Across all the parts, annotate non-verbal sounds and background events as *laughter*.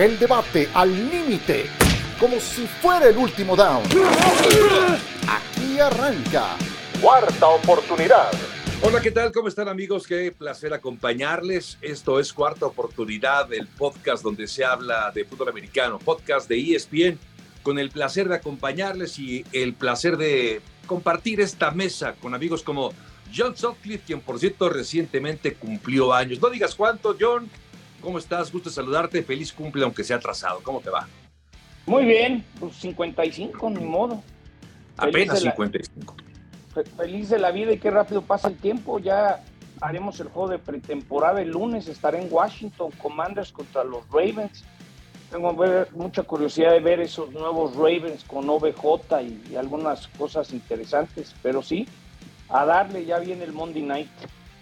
El debate al límite, como si fuera el último down. Aquí arranca. Cuarta oportunidad. Hola, ¿qué tal? ¿Cómo están amigos? Qué placer acompañarles. Esto es Cuarta Oportunidad, el podcast donde se habla de fútbol americano, podcast de ESPN, con el placer de acompañarles y el placer de compartir esta mesa con amigos como John Sutcliffe, quien por cierto recientemente cumplió años. No digas cuánto, John. ¿Cómo estás? Gusto saludarte. Feliz cumple, aunque sea atrasado. ¿Cómo te va? Muy bien, pues 55, ni modo. Apenas 55. feliz de la vida y qué rápido pasa el tiempo. Ya haremos el juego de pretemporada el lunes. Estaré en Washington, Commanders contra los Ravens. Tengo mucha curiosidad de ver esos nuevos Ravens con OBJ y algunas cosas interesantes, pero sí, a darle, ya viene el Monday Night.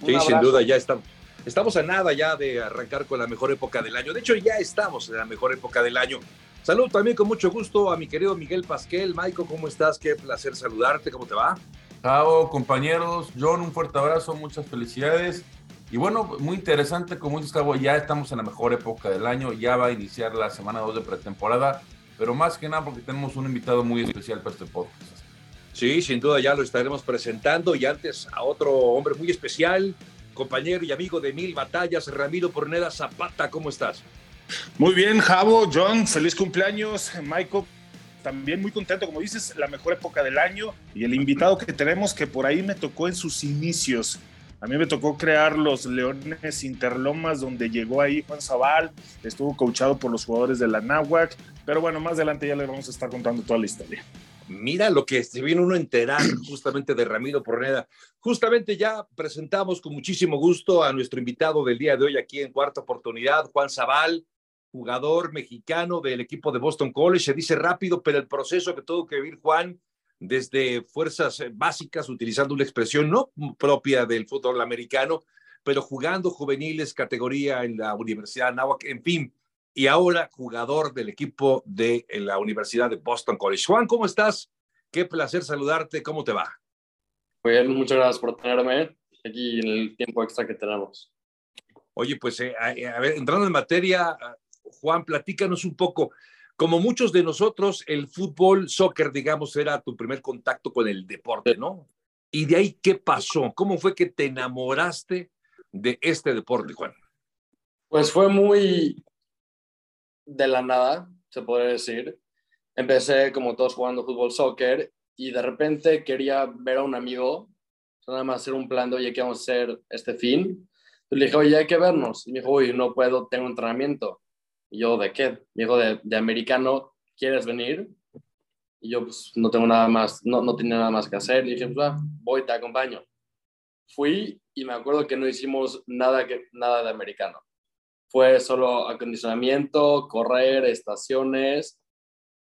sí, sin duda, ya estamos. Estamos a nada ya de arrancar con la mejor época del año. De hecho, ya estamos en la mejor época del año. Saludo también con mucho gusto a mi querido Miguel Pasquel. Michael, ¿cómo estás? Qué placer saludarte. ¿Cómo te va? Chao, compañeros. John, un fuerte abrazo, muchas felicidades. Y bueno, muy interesante, como dices, Cabo, ya estamos en la mejor época del año, ya va a iniciar la semana 2 de pretemporada, pero más que nada porque tenemos un invitado muy especial para este podcast. Sí, sin duda ya lo estaremos presentando y antes a otro hombre muy especial, compañero y amigo de mil batallas, Ramiro Porneda Zapata, ¿cómo estás? Muy bien, Javo, John, feliz cumpleaños, Michael. También muy contento, como dices, la mejor época del año y el invitado que tenemos que por ahí me tocó en sus inicios. A mí me tocó crear los Leones Interlomas, donde llegó ahí Juan Zabal, estuvo coachado por los jugadores de la Náhuac, pero bueno, más adelante ya le vamos a estar contando toda la historia. Mira lo que se viene uno a enterar justamente de Ramiro Porneda. Justamente ya presentamos con muchísimo gusto a nuestro invitado del día de hoy aquí en cuarta oportunidad, Juan Zabal, jugador mexicano del equipo de Boston College. Se dice rápido, pero el proceso que tuvo que vivir Juan desde fuerzas básicas, utilizando una expresión no propia del fútbol americano, pero jugando juveniles, categoría en la Universidad de Nahuac, en fin, y ahora jugador del equipo de la Universidad de Boston College. Juan, ¿cómo estás? Qué placer saludarte. ¿Cómo te va? Muy bien, muchas gracias por tenerme aquí en el tiempo extra que tenemos. Oye, pues eh, a, ver, entrando en materia, Juan, platícanos un poco. Como muchos de nosotros, el fútbol, soccer, digamos, era tu primer contacto con el deporte, ¿no? Y de ahí, ¿qué pasó? ¿Cómo fue que te enamoraste de este deporte, Juan? Pues fue muy, de la nada, se podría decir. Empecé como todos jugando fútbol, soccer y de repente quería ver a un amigo, nada más hacer un plan de, oye, ¿qué vamos a hacer este fin? le dije, oye, hay que vernos. Y me dijo, uy, no puedo, tengo entrenamiento. Y yo, ¿de qué? Me dijo, de, americano, ¿quieres venir? Y yo, pues, no tengo nada más, no, no tenía nada más que hacer. Y dije, pues, voy, te acompaño. Fui y me acuerdo que no hicimos nada, que, nada de americano fue solo acondicionamiento, correr, estaciones,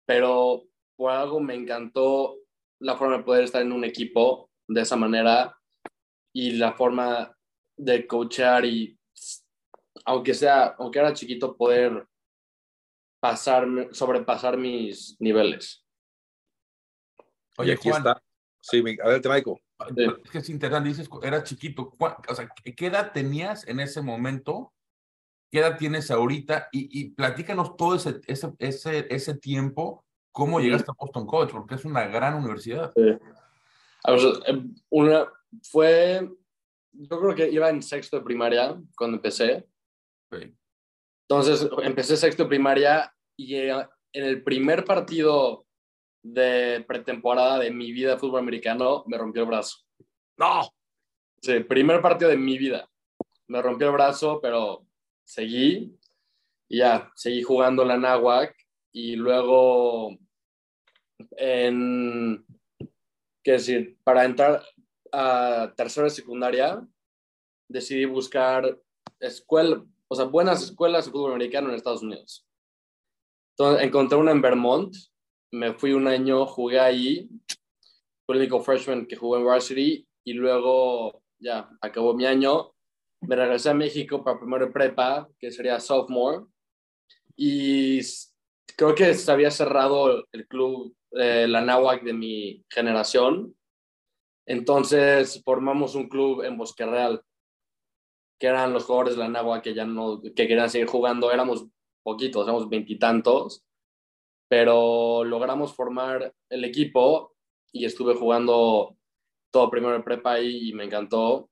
pero por algo me encantó la forma de poder estar en un equipo de esa manera y la forma de coachar y aunque sea, aunque era chiquito, poder pasar, sobrepasar mis niveles. Oye, aquí está. Sí, adelante, Michael. Es que es interesante, dices, era chiquito. O sea, ¿qué edad tenías en ese momento ¿Qué edad tienes ahorita? Y, platícanos todo ese, ese, ese, ese tiempo, cómo llegaste a Boston College, porque es una gran universidad. Em, una, fue, yo creo que iba en sexto de primaria cuando empecé. Entonces, empecé sexto de primaria y en el primer partido de pretemporada de mi vida de fútbol americano me rompió el brazo. ¡No! Sí, primer partido de mi vida. Me rompió el brazo, pero seguí y ya, seguí jugando la Náhuac y luego en, qué decir, para entrar a tercera secundaria decidí buscar escuela, o sea, buenas escuelas de fútbol americano en Estados Unidos. Entonces encontré una en Vermont, me fui un año, jugué ahí, fui el único freshman que jugó en varsity y luego ya acabó mi año me regresé a México para primero de prepa, que sería sophomore, y creo que se había cerrado el club, eh, la de mi generación. Entonces formamos un club en Bosque Real, que eran los jugadores de la que ya no, que querían seguir jugando. Éramos poquitos, éramos veintitantos, pero logramos formar el equipo y estuve jugando todo primero en prepa y me encantó.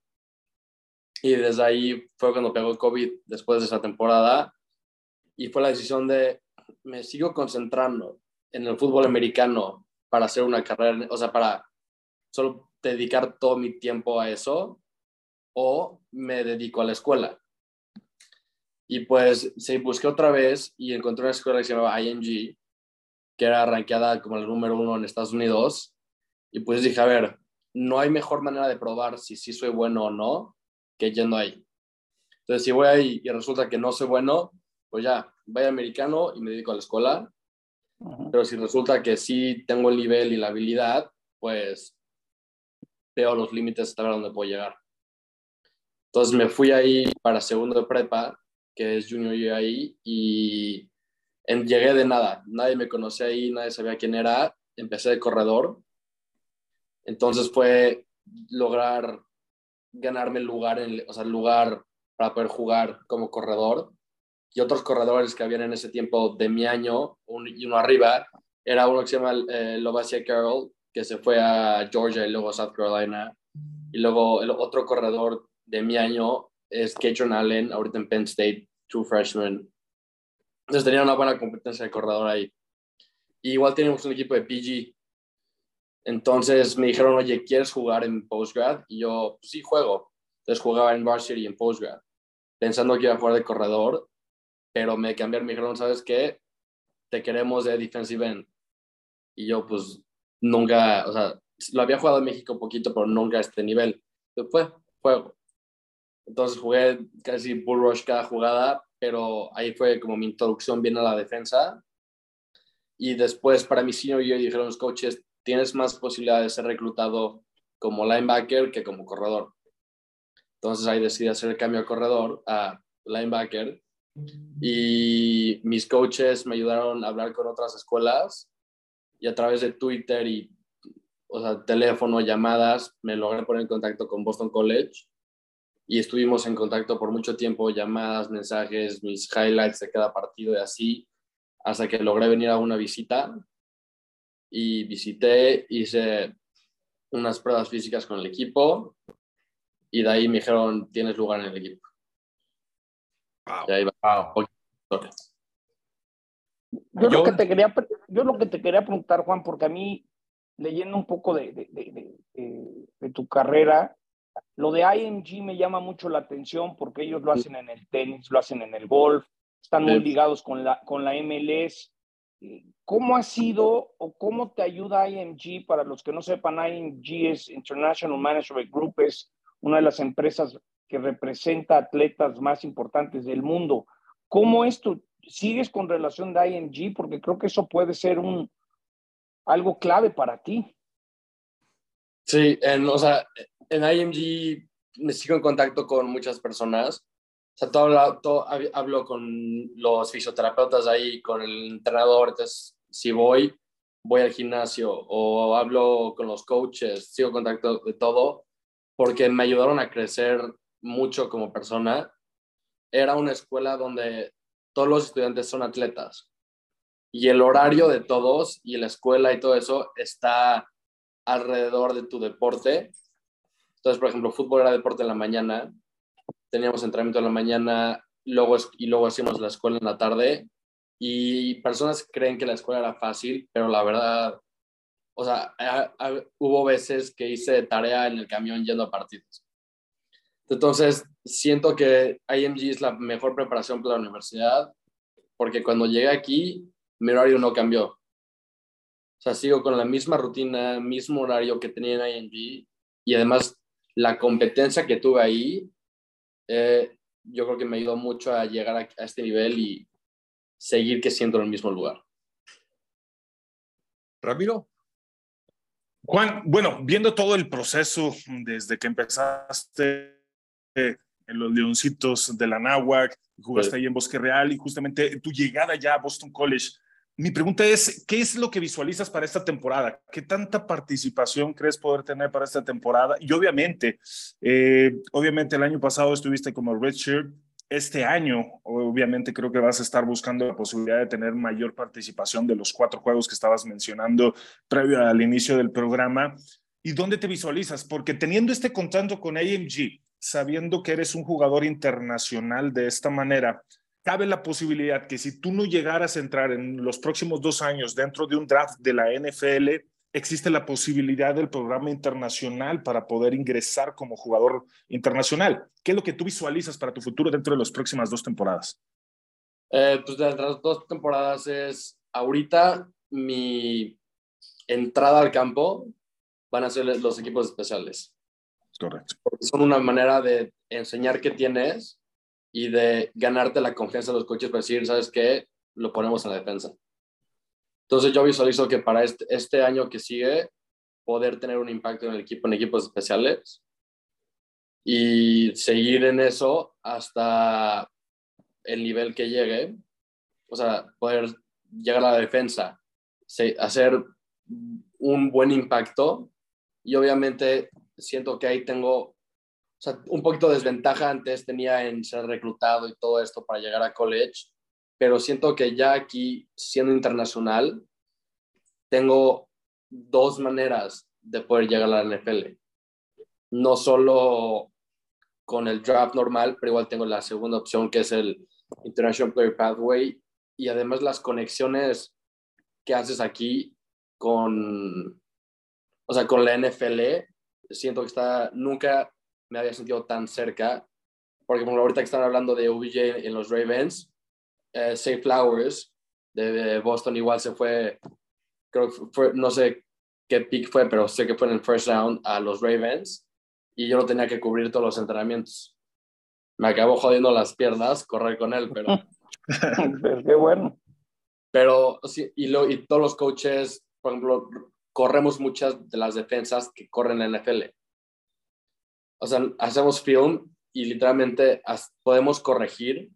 Y desde ahí fue cuando pegó el COVID después de esa temporada y fue la decisión de me sigo concentrando en el fútbol americano para hacer una carrera, o sea, para solo dedicar todo mi tiempo a eso o me dedico a la escuela. Y pues se busqué otra vez y encontré una escuela que se llamaba IMG, que era rankeada como el número uno en Estados Unidos. Y pues dije, a ver, no hay mejor manera de probar si sí soy bueno o no que yendo ahí. Entonces, si voy ahí y resulta que no soy bueno, pues ya, voy americano y me dedico a la escuela. Pero si resulta que sí tengo el nivel y la habilidad, pues veo los límites hasta ver dónde puedo llegar. Entonces me fui ahí para segundo de prepa, que es junior year ahí, y llegué de nada. Nadie me conocía ahí, nadie sabía quién era. Empecé de corredor. Entonces fue lograr ganarme el lugar, en, o sea, lugar para poder jugar como corredor. Y otros corredores que habían en ese tiempo de mi año, y uno arriba, era uno que se llama eh, Lovacia Carroll, que se fue a Georgia y luego South Carolina. Y luego el otro corredor de mi año es Katron Allen, ahorita en Penn State, true freshman. Entonces tenía una buena competencia de corredor ahí. Igual teníamos un equipo de PG. Entonces me dijeron, oye, ¿quieres jugar en postgrad? Y yo, pues sí, juego. Entonces jugaba en varsity y en postgrad, pensando que iba a jugar de corredor, pero me cambiaron, me dijeron, ¿sabes qué? Te queremos de defensive end. Y yo, pues, nunca, o sea, lo había jugado en México un poquito, pero nunca a este nivel. Después, juego. Entonces jugué casi bull rush cada jugada, pero ahí fue como mi introducción bien a la defensa. Y después para mi senior year dijeron los coaches, tienes más posibilidades de ser reclutado como linebacker que como corredor. Entonces ahí decidí hacer el cambio a corredor a linebacker. Y mis coaches me ayudaron a hablar con otras escuelas y a través de Twitter y o sea, teléfono, llamadas, me logré poner en contacto con Boston College. Y estuvimos en contacto por mucho tiempo, llamadas, mensajes, mis highlights de cada partido y así, hasta que logré venir a una visita y visité, hice unas pruebas físicas con el equipo y de ahí me dijeron, tienes lugar en el equipo. Yo, lo que te quería, yo lo que te quería preguntar, Juan, porque a mí, leyendo un poco de, de, de, de tu carrera, lo de IMG me llama mucho la atención porque ellos lo hacen en el tenis, lo hacen en el golf, están muy ligados con la, con la MLS. ¿Cómo ha sido o cómo te ayuda IMG? Para los que no sepan, IMG es International Management Group, es una de las empresas que representa atletas más importantes del mundo. ¿Cómo esto? ¿Sigues con relación de IMG? Porque creo que eso puede ser un, algo clave para ti. Sí, en, o sea, en IMG me sigo en contacto con muchas personas. O sea, todo, todo, hablo con los fisioterapeutas ahí, con el entrenador. Entonces, si voy, voy al gimnasio o hablo con los coaches, sigo contacto de todo, porque me ayudaron a crecer mucho como persona. Era una escuela donde todos los estudiantes son atletas y el horario de todos y la escuela y todo eso está alrededor de tu deporte entonces, por ejemplo, fútbol era deporte en la mañana, teníamos entrenamiento en la mañana luego, y luego hacíamos la escuela en la tarde. Y personas creen que la escuela era fácil, pero la verdad, o sea, hubo veces que hice tarea en el camión yendo a partidos. Entonces, siento que IMG es la mejor preparación para la universidad, porque cuando llegué aquí, mi horario no cambió. O sea, sigo con la misma rutina, mismo horario que tenía en IMG, y además la competencia que tuve ahí, eh, yo creo que me ayudó mucho a llegar a, este nivel y seguir que siento en el mismo lugar. Ramiro. Juan, bueno, viendo todo el proceso desde que empezaste en los Leoncitos de la Náhuac, jugaste ahí en Bosque Real y justamente tu llegada ya a Boston College, mi pregunta es, ¿qué es lo que visualizas para esta temporada? ¿Qué tanta participación crees poder tener para esta temporada? Y obviamente, eh, obviamente el año pasado estuviste como redshirt, este año, obviamente creo que vas a estar buscando la posibilidad de tener mayor participación de los cuatro juegos que estabas mencionando previo al inicio del programa. ¿Y dónde te visualizas? Porque teniendo este contacto con AMG, sabiendo que eres un jugador internacional de esta manera, cabe la posibilidad que si tú no llegaras a entrar en los próximos dos años dentro de un draft de la NFL, existe la posibilidad del programa internacional para poder ingresar como jugador internacional. ¿Qué es lo que tú visualizas para tu futuro dentro de las próximas dos temporadas? Eh, pues de las dos temporadas es ahorita mi entrada al campo van a ser los equipos especiales. Correcto. Porque son una manera de enseñar qué tienes y de ganarte la confianza de los coches para decir, ¿sabes qué? Lo ponemos en la defensa. Entonces yo visualizo que para este, este año que sigue, poder tener un impacto en el equipo, en equipos especiales y seguir en eso hasta el nivel que llegue, o sea, poder llegar a la defensa, hacer un buen impacto y obviamente siento que ahí tengo sea, un poquito de desventaja antes tenía en ser reclutado y todo esto para llegar a college, pero siento que ya aquí, siendo internacional, tengo dos maneras de poder llegar a la NFL. No solo con el draft normal, pero igual tengo la segunda opción que es el International Player Pathway y además las conexiones que haces aquí con, o sea, con la NFL, siento que está, nunca me había sentido tan cerca, porque por ahorita que están hablando de OBJ en los Ravens, eh, Safe Flowers de Boston igual se fue, creo que fue, no sé qué pick fue, pero sé que fue en el first round a los Ravens y yo no tenía que cubrir todos los entrenamientos. Me acabó jodiendo las piernas correr con él, pero... *laughs* qué bueno. Pero sí, y, lo, y todos los coaches, por ejemplo, corremos muchas de las defensas que corren en la NFL o sea, hacemos film y literalmente podemos corregir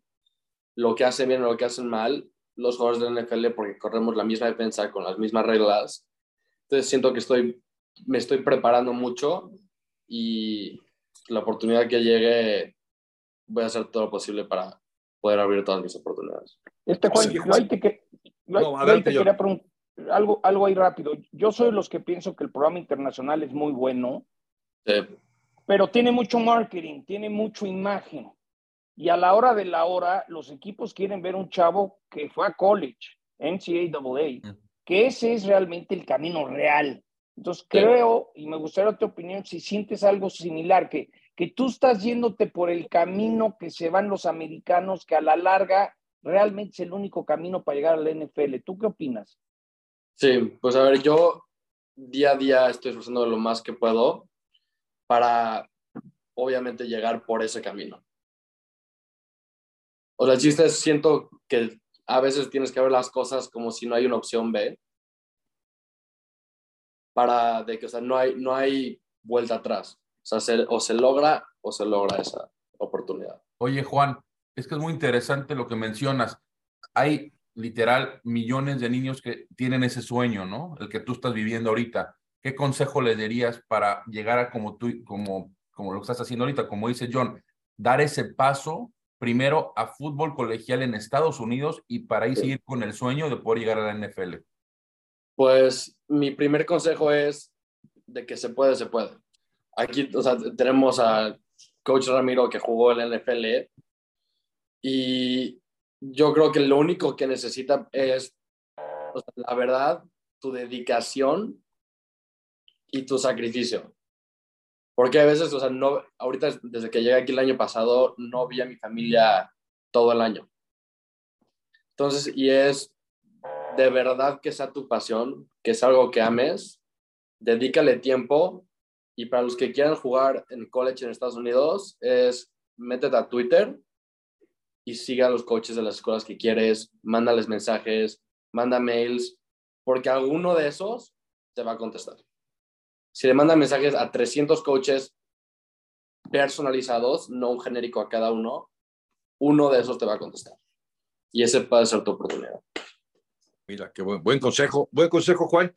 lo que hacen bien o lo que hacen mal los jugadores de la NFL porque corremos la misma defensa con las mismas reglas. Entonces siento que estoy, me estoy preparando mucho y la oportunidad que llegue voy a hacer todo lo posible para poder abrir todas mis oportunidades. Este Juan, yo ahí te, que, quería preguntar algo, algo ahí rápido. Yo soy de los que pienso que el programa internacional es muy bueno. Sí pero tiene mucho marketing, tiene mucho imagen. Y a la hora de la hora, los equipos quieren ver un chavo que fue a college, NCAA, que ese es realmente el camino real. Entonces creo, y me gustaría tu opinión, si sientes algo similar, que, que tú estás yéndote por el camino que se van los americanos, que a la larga realmente es el único camino para llegar a la NFL. ¿Tú qué opinas? Sí, pues a ver, yo día a día estoy esforzando lo más que puedo para obviamente llegar por ese camino. O sea, el chiste siento que a veces tienes que ver las cosas como si no hay una opción B, para de que, o sea, no hay, no hay vuelta atrás. O sea, o se logra o se logra esa oportunidad. Oye, Juan, es que es muy interesante lo que mencionas. Hay literal millones de niños que tienen ese sueño, ¿no? El que tú estás viviendo ahorita. ¿Qué consejo le darías para llegar a como tú, como, como lo estás haciendo ahorita, como dice John, dar ese paso primero a fútbol colegial en Estados Unidos y para ahí seguir con el sueño de poder llegar a la NFL? Pues mi primer consejo es de que se puede, se puede. Aquí o sea, tenemos a Coach Ramiro que jugó en la NFL y yo creo que lo único que necesita es, la verdad, tu dedicación y tu sacrificio. Porque a veces, o sea, no, ahorita desde que llegué aquí el año pasado, no vi a mi familia todo el año. Entonces, y es de verdad que sea tu pasión, que es algo que ames, dedícale tiempo y para los que quieran jugar en college en Estados Unidos, es métete a Twitter y siga a los coaches de las escuelas que quieres, mándales mensajes, manda mails, porque alguno de esos te va a contestar si le mandan mensajes a 300 coaches personalizados, no un genérico a cada uno, uno de esos te va a contestar. Y ese puede ser tu oportunidad. Mira, qué buen, consejo. Buen consejo, Juan.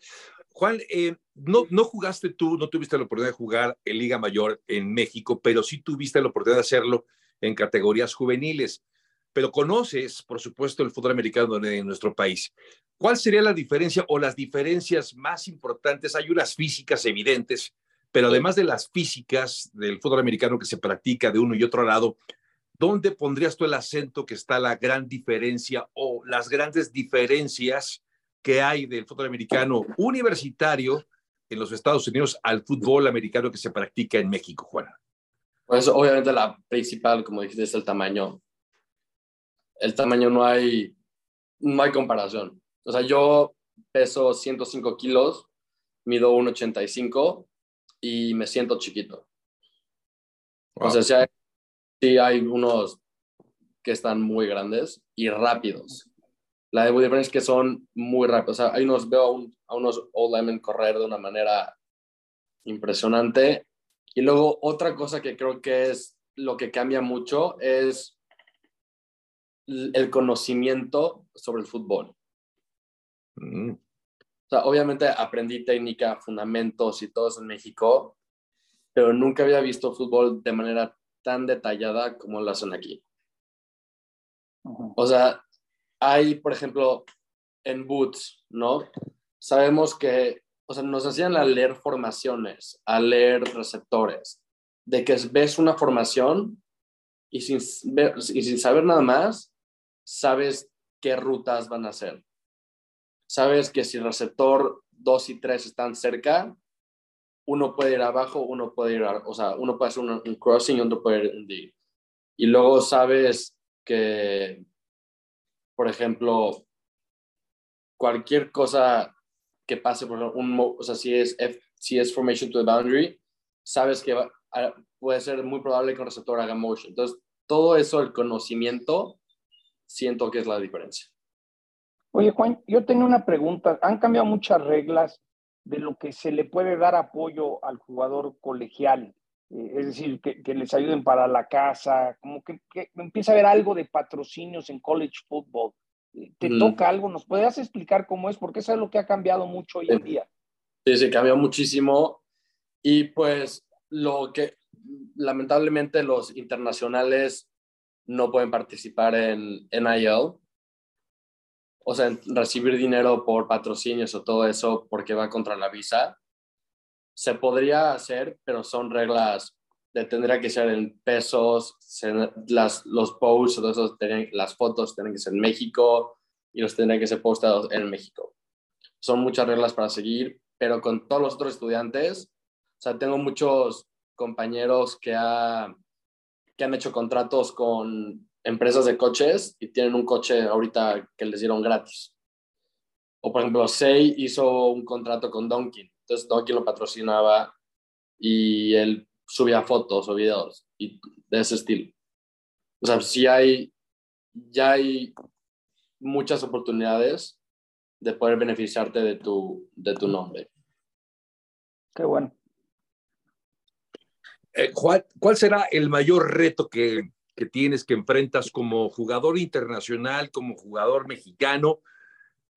Juan, eh, no, no jugaste tú, no tuviste la oportunidad de jugar en Liga Mayor en México, pero sí tuviste la oportunidad de hacerlo en categorías juveniles. Pero conoces, por supuesto, el fútbol americano en nuestro país. ¿Cuál sería la diferencia o las diferencias más importantes? Hay unas físicas evidentes, pero además de las físicas del fútbol americano que se practica de uno y otro lado, ¿dónde pondrías tú el acento que está la gran diferencia o las grandes diferencias que hay del fútbol americano universitario en los Estados Unidos al fútbol americano que se practica en México, Juana? Pues obviamente la principal, como dijiste, es el tamaño. El tamaño no hay, no hay comparación. O sea, yo peso 105 kilos, mido 1,85 y me siento chiquito. O sea, sí hay, sí hay, unos que están muy grandes y rápidos. La diferencia es que son muy rápidos. O sea, hay unos, veo a, un, a unos Old Lemon correr de una manera impresionante. Y luego otra cosa que creo que es lo que cambia mucho es el conocimiento sobre el fútbol. Mm. O sea, obviamente aprendí técnica, fundamentos y todo eso en México, pero nunca había visto fútbol de manera tan detallada como lo hacen aquí. O sea, hay, por ejemplo, en Boots, ¿no? Sabemos que, o sea, nos hacían a leer formaciones, a leer receptores, de que ves una formación y sin, y sin saber nada más, sabes qué rutas van a hacer. Sabes que si receptor 2 y 3 están cerca, uno puede ir abajo, uno puede ir, o sea, uno puede hacer un, crossing y otro puede ir un. Y luego sabes que por ejemplo, cualquier cosa que pase por un, o sea, si es, si es formation to the boundary, sabes que puede ser muy probable que un receptor haga motion. Entonces, todo eso, el conocimiento, siento que es la diferencia. Oye, Juan, yo tengo una pregunta. Han cambiado muchas reglas de lo que se le puede dar apoyo al jugador colegial. Eh, es decir, que, les ayuden para la casa, como que, empieza a haber algo de patrocinios en college football. Eh, ¿Te toca algo? ¿Nos puedes explicar cómo es? Porque eso es lo que ha cambiado mucho hoy en día. Sí, sí, cambió muchísimo. Y pues lo que lamentablemente los internacionales no pueden participar en NIL, o sea, recibir dinero por patrocinios o todo eso porque va contra la visa se podría hacer, pero son reglas de tendría que ser en pesos, las, los posts, esos, las fotos tienen que ser en México y los tendrían que ser postados en México. Son muchas reglas para seguir, pero con todos los otros estudiantes, o sea, tengo muchos compañeros que, ha, que han hecho contratos con empresas de coches y tienen un coche ahorita que les dieron gratis. O por ejemplo, Sei hizo un contrato con Donkin entonces quien lo patrocinaba y él subía fotos o videos y de ese estilo. O sea, sí hay, ya hay muchas oportunidades de poder beneficiarte de tu, de tu nombre. Qué bueno. Eh, ¿cuál será el mayor reto que, que tienes, que enfrentas como jugador internacional, como jugador mexicano?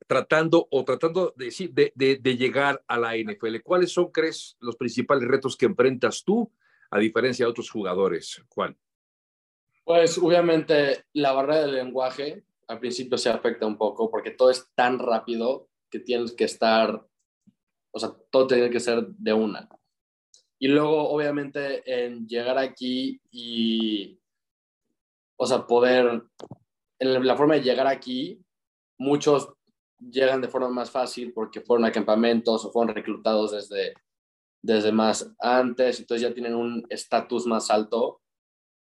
tratando o tratando de, de, de, llegar a la NFL. ¿Cuáles son, crees, los principales retos que enfrentas tú a diferencia de otros jugadores, Juan? Pues obviamente la barrera del lenguaje al principio se afecta un poco porque todo es tan rápido que tienes que estar, o sea, todo tiene que ser de una. Y luego obviamente en llegar aquí y, o sea, poder, en la forma de llegar aquí, muchos llegan de forma más fácil porque fueron a campamentos o fueron reclutados desde, desde más antes, entonces ya tienen un estatus más alto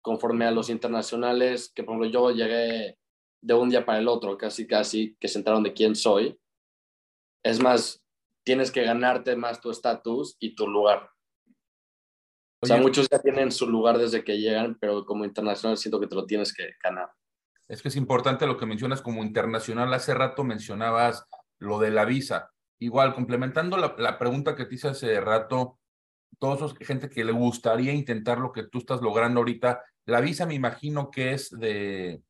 conforme a los internacionales, que por ejemplo yo llegué de un día para el otro, casi casi, que se enteraron de quién soy. Es más, tienes que ganarte más tu estatus y tu lugar. O sea, muchos ya tienen su lugar desde que llegan, pero como internacional siento que te lo tienes que ganar es que es importante lo que mencionas como internacional. Hace rato mencionabas lo de la visa. Igual, complementando la, pregunta que te hice hace rato, todos esos gente que le gustaría intentar lo que tú estás logrando ahorita, la visa me imagino que es de,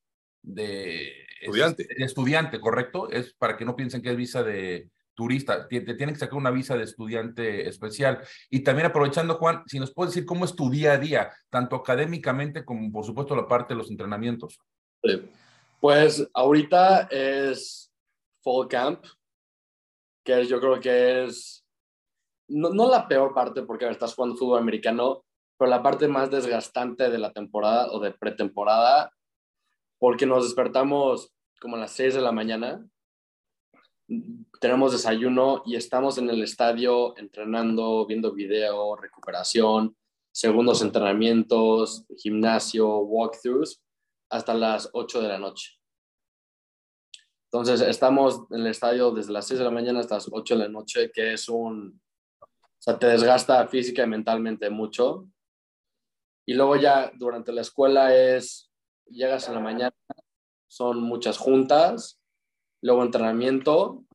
de estudiante. estudiante, ¿correcto? Es para que no piensen que es visa de, turista, te, tienen que sacar una visa de estudiante especial. Y también aprovechando, Juan, si nos puedes decir cómo es tu día a día, tanto académicamente como por supuesto la parte de los entrenamientos. Pues ahorita es Fall Camp, que yo creo que es no, no la peor parte porque estás jugando fútbol americano, pero la parte más desgastante de la temporada o de pretemporada, porque nos despertamos como a las 6 de la mañana, tenemos desayuno y estamos en el estadio entrenando, viendo video, recuperación, segundos entrenamientos, gimnasio, walkthroughs, hasta las 8 de la noche. Entonces, estamos en el estadio desde las 6 de la mañana hasta las 8 de la noche, que es un... O sea, te desgasta física y mentalmente mucho. Y luego ya durante la escuela es, llegas en la mañana, son muchas juntas, luego entrenamiento,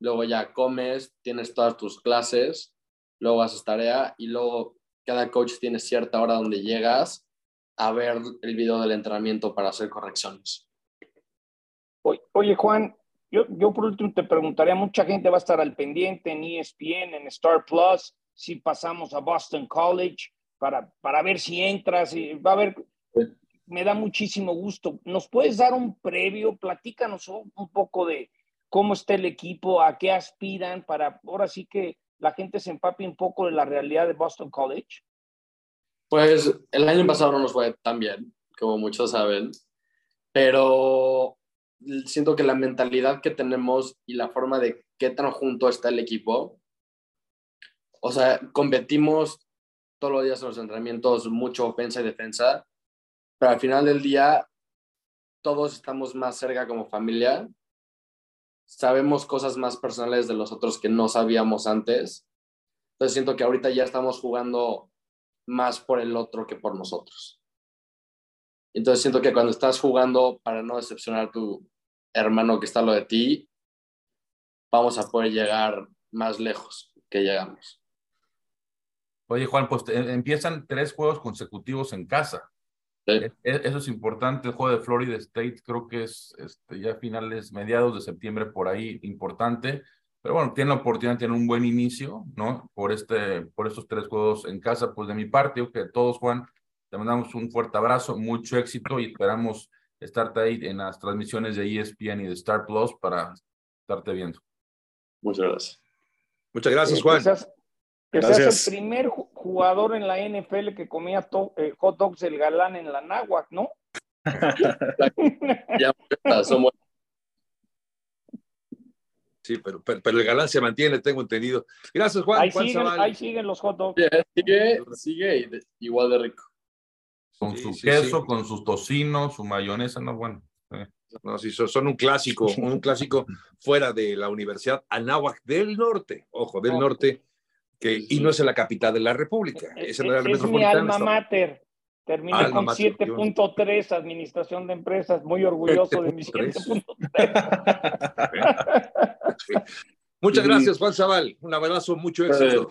luego ya comes, tienes todas tus clases, luego haces tarea y luego cada coach tiene cierta hora donde llegas a ver el video del entrenamiento para hacer correcciones. Oye, Juan, yo, yo por último te preguntaría, mucha gente va a estar al pendiente en ESPN, en Star Plus, si pasamos a Boston College, para, para ver si entras, y va a haber, me da muchísimo gusto. ¿Nos puedes dar un previo? Platícanos un, poco de cómo está el equipo, a qué aspiran, para ahora sí que la gente se empape un poco de la realidad de Boston College. Pues el año pasado no nos fue tan bien, como muchos saben, pero siento que la mentalidad que tenemos y la forma de qué tan junto está el equipo, o sea, competimos todos los días en los entrenamientos mucho ofensa y defensa, pero al final del día todos estamos más cerca como familia, sabemos cosas más personales de los otros que no sabíamos antes, entonces siento que ahorita ya estamos jugando más por el otro que por nosotros. Entonces siento que cuando estás jugando para no decepcionar a tu hermano que está lo de ti, vamos a poder llegar más lejos que llegamos. Oye, Juan, pues empiezan tres juegos consecutivos en casa. E, e, eso es importante. El juego de Florida State creo que es este, ya finales, mediados de septiembre por ahí, importante. Pero bueno, tiene la oportunidad de tener un buen inicio, ¿no? Por, este, por estos tres juegos en casa. Pues de mi parte, que todos, Juan, te mandamos un fuerte abrazo, mucho éxito y esperamos estarte ahí en las transmisiones de ESPN y de Star Plus para estarte viendo. Muchas gracias. Muchas gracias, Juan. Que seas, el primer jugador en la NFL que comía eh, hot dogs del galán en la náhuac, ¿no? *laughs* ya, Sí, pero, pero, el galán se mantiene, tengo entendido. Gracias, Juan. Ahí, siguen, ahí siguen, los hot dogs. sigue, sigue igual de rico. Con su queso, con sus tocinos, su mayonesa, no, bueno. Eh. No, sí, son un clásico, un clásico fuera de la Universidad Anáhuac del Norte, ojo, del norte, que, y no es en la capital de la República. Es, es, es mi alma mater. Terminé con 7.3, Administración de Empresas, muy orgulloso de mi 7.3. *laughs* Muchas gracias, Juan Zaval. Un abrazo, mucho éxito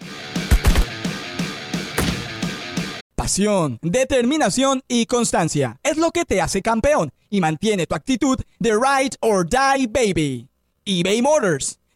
determinación y constancia es lo que te hace campeón y mantiene tu actitud de ride or die baby. eBay Motors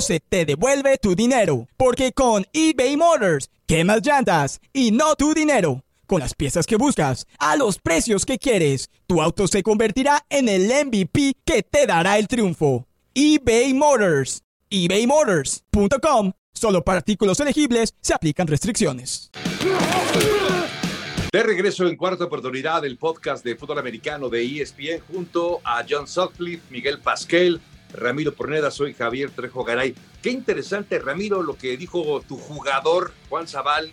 se te devuelve tu dinero. Porque con eBay Motors, quemas llantas y no tu dinero. Con las piezas que buscas, a los precios que quieres, tu auto se convertirá en el MVP que te dará el triunfo. eBay Motors. ebaymotors.com Solo para artículos elegibles se aplican restricciones. De regreso en cuarta oportunidad del podcast de fútbol americano de ESPN junto a John Sutcliffe, Miguel Pasquel, Ramiro Porneda, soy Javier Trejo Garay. Qué interesante, Ramiro, lo que dijo tu jugador, Juan Zabal.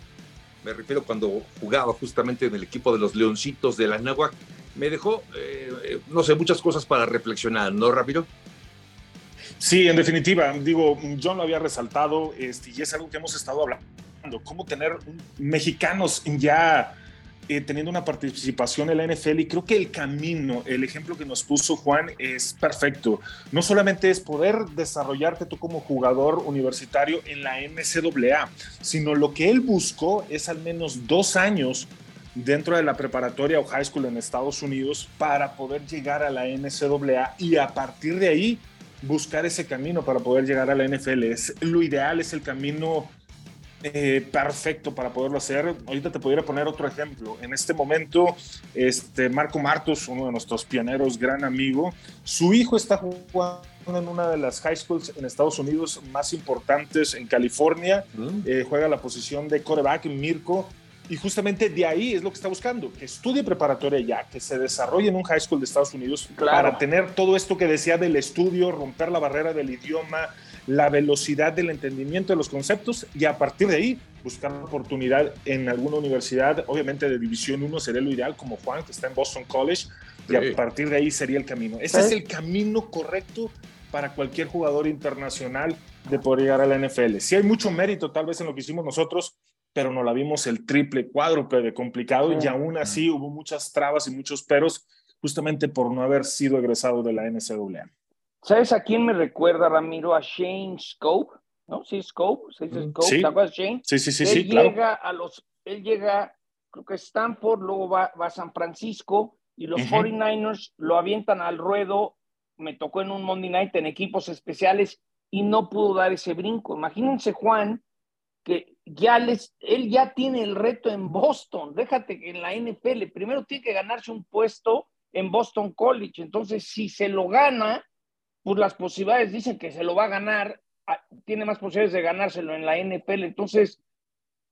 Me refiero cuando jugaba justamente en el equipo de los Leoncitos de la Me dejó, eh, no sé, muchas cosas para reflexionar, ¿no, Ramiro? Sí, en definitiva, digo, John lo había resaltado este, y es algo que hemos estado hablando, cómo tener mexicanos ya eh, teniendo una participación en la NFL y creo que el camino, el ejemplo que nos puso Juan es perfecto. No solamente es poder desarrollarte tú como jugador universitario en la NCAA, sino lo que él buscó es al menos dos años dentro de la preparatoria o high school en Estados Unidos para poder llegar a la NCAA y a partir de ahí buscar ese camino para poder llegar a la NFL. Es, lo ideal es el camino eh, perfecto para poderlo hacer. Ahorita te pudiera poner otro ejemplo. En este momento, este Marco Martos, uno de nuestros pioneros, gran amigo, su hijo está jugando en una de las high schools en Estados Unidos más importantes en California. Mm. Eh, juega la posición de coreback en Mirko. Y justamente de ahí es lo que está buscando, que estudie preparatoria ya, que se desarrolle en un high school de Estados Unidos para tener todo esto que decía del estudio, romper la barrera del idioma, la velocidad del entendimiento de los conceptos y a partir de ahí buscar una oportunidad en alguna universidad, obviamente de División 1 sería lo ideal, como Juan, que está en Boston College, y a partir de ahí sería el camino. Ese es el camino correcto para cualquier jugador internacional de poder llegar a la NFL. Si hay mucho mérito tal vez en lo que hicimos nosotros, pero no la vimos el triple, cuádruple de complicado y aún así hubo muchas trabas y muchos peros justamente por no haber sido egresado de la NCAA. ¿Sabes a quién me recuerda, Ramiro? A Shane Scope, ¿no? Sí, Scope, ¿se dice Scope? Sí. Shane? Sí, sí, sí, él sí, llega a los, él llega, creo que a Stanford, luego va, a San Francisco y los 49ers lo avientan al ruedo. Me tocó en un Monday Night en equipos especiales y no pudo dar ese brinco. Imagínense, Juan, que ya les, él ya tiene el reto en Boston. Déjate que en la NFL primero tiene que ganarse un puesto en Boston College. Entonces, si se lo gana, pues las posibilidades dicen que se lo va a ganar, tiene más posibilidades de ganárselo en la NFL. Entonces,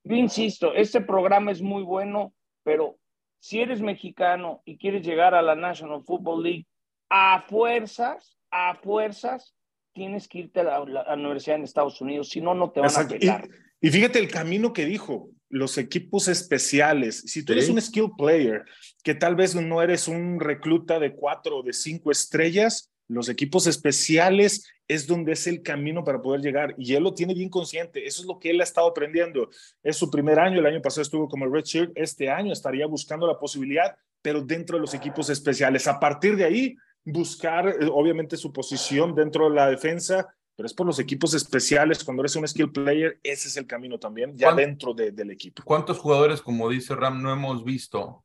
yo insisto, este programa es muy bueno, pero si eres mexicano y quieres llegar a la National Football League, a fuerzas, a fuerzas, tienes que irte a la, universidad en Estados Unidos, si no, no te van a pegar. Y, fíjate el camino que dijo, los equipos especiales. Si tú eres un skill player, que tal vez no eres un recluta de cuatro o de cinco estrellas, los equipos especiales es donde es el camino para poder llegar y él lo tiene bien consciente. Eso es lo que él ha estado aprendiendo. Es su primer año, el año pasado estuvo como Red Shirt, este año estaría buscando la posibilidad, pero dentro de los equipos especiales. A partir de ahí, buscar eh, obviamente su posición dentro de la defensa, pero es por los equipos especiales. Cuando eres un skill player, ese es el camino también, ya dentro del equipo. ¿Cuántos jugadores, como dice Ram, no hemos visto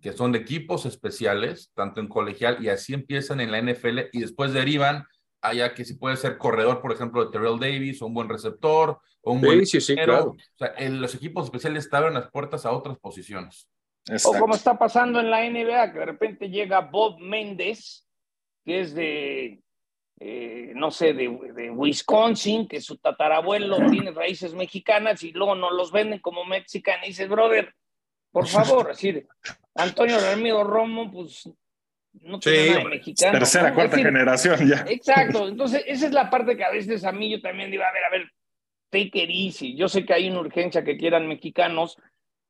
que son de equipos especiales, tanto en colegial, y así empiezan en la NFL y después derivan allá que si puede ser corredor, por ejemplo, de Terrell Davis, o un buen receptor, o un buen... Sí, sí, claro. O sea, en los equipos especiales te abren las puertas a otras posiciones. O como está pasando en la NBA, que de repente llega Bob Méndez, que es de, eh, no sé, de, de, Wisconsin, que su tatarabuelo *clears throat* tiene raíces mexicanas y luego nos los venden como mexicanos. Y dices, brother, por favor, así Antonio Ramiro Romo, pues no tiene nada de mexicano. Tercera, cuarta generación ya. Exacto, *laughs* entonces esa es la parte que a veces a mí yo también digo, a ver, a ver, take it easy. Yo sé que hay una urgencia que quieran mexicanos,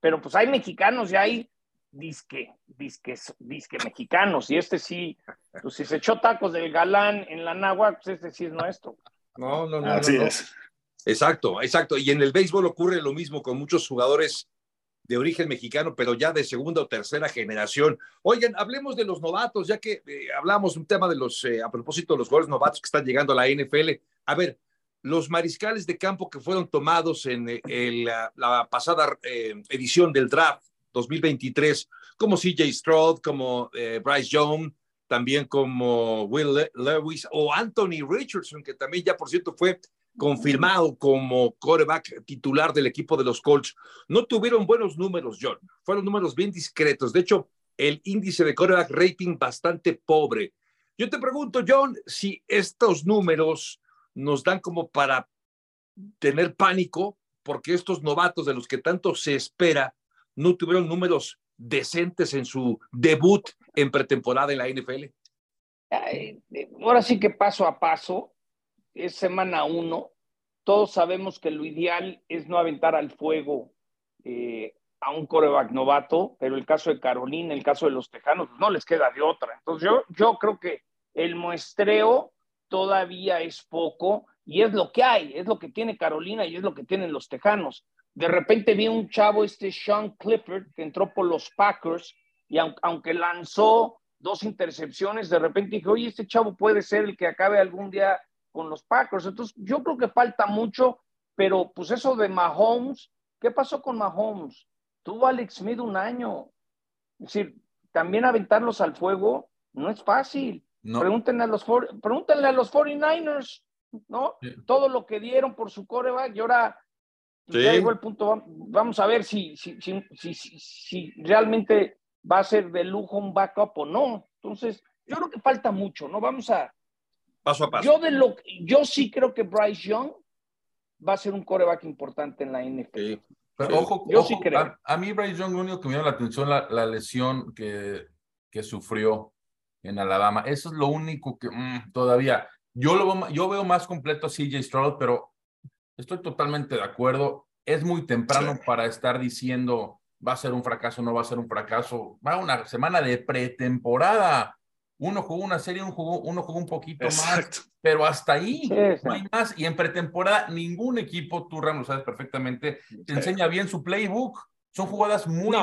pero pues hay mexicanos y hay disque, disque, disque mexicanos. Y este sí, pues si se echó tacos del galán en la nagua, pues este sí es nuestro. No, no, no. Así es. Exacto, exacto. Y en el béisbol ocurre lo mismo con muchos jugadores de origen mexicano, pero ya de segunda o tercera generación. Oigan, hablemos de los novatos, ya que eh, hablamos un tema de los, eh, a propósito de los jugadores novatos que están llegando a la NFL. A ver, los mariscales de campo que fueron tomados en, eh, la, pasada edición del draft 2023, como CJ Stroud, como Bryce Young, también como Will Lewis o Anthony Richardson, que también ya por cierto fue confirmado como quarterback titular del equipo de los Colts. No tuvieron buenos números, John. Fueron números bien discretos. De hecho, el índice de quarterback rating bastante pobre. Yo te pregunto, John, si estos números nos dan como para tener pánico, porque estos novatos de los que tanto se espera no tuvieron números decentes en su debut en pretemporada en la NFL. ahora sí que paso a paso, es semana uno, todos sabemos que lo ideal es no aventar al fuego eh, a un coreback novato, pero el caso de Carolina, el caso de los Tejanos, no les queda de otra. Entonces yo, yo creo que el muestreo todavía es poco y es lo que hay, es lo que tiene Carolina y es lo que tienen los Tejanos. De repente vi un chavo, este Sean Clifford, que entró por los Packers y aunque lanzó dos intercepciones, de repente dije, oye, este chavo puede ser el que acabe algún día con los Packers. Entonces, yo creo que falta mucho, pero pues eso de Mahomes, ¿qué pasó con Mahomes? Tuvo Alex Smith un año. Es decir, también aventarlos al fuego no es fácil. Pregúntenle, a los, pregúntenle a los 49ers, ¿no? Todo lo que dieron por su coreback y ahora pues, ya llegó el punto. Vamos a ver si, si, si, si, realmente va a ser de lujo un backup o no. Entonces, yo creo que falta mucho, ¿no? Vamos a. Paso a paso. Yo, de lo, yo sí creo que Bryce Young va a ser un coreback importante en la NFL. Pero ojo, yo sí creo. A, mí Bryce Young, lo único que me dio la atención, la, la lesión que, que sufrió en Alabama. Eso es lo único que mm, todavía. Yo, lo, yo veo más completo a CJ Stroud, pero estoy totalmente de acuerdo. Es muy temprano para estar diciendo va a ser un fracaso, no va a ser un fracaso. Va una semana de pretemporada. Uno jugó una serie, uno jugó, uno jugó un poquito más, pero hasta ahí no hay más. Y en pretemporada, ningún equipo, tú Ram lo sabes perfectamente, te enseña bien su playbook. Son jugadas muy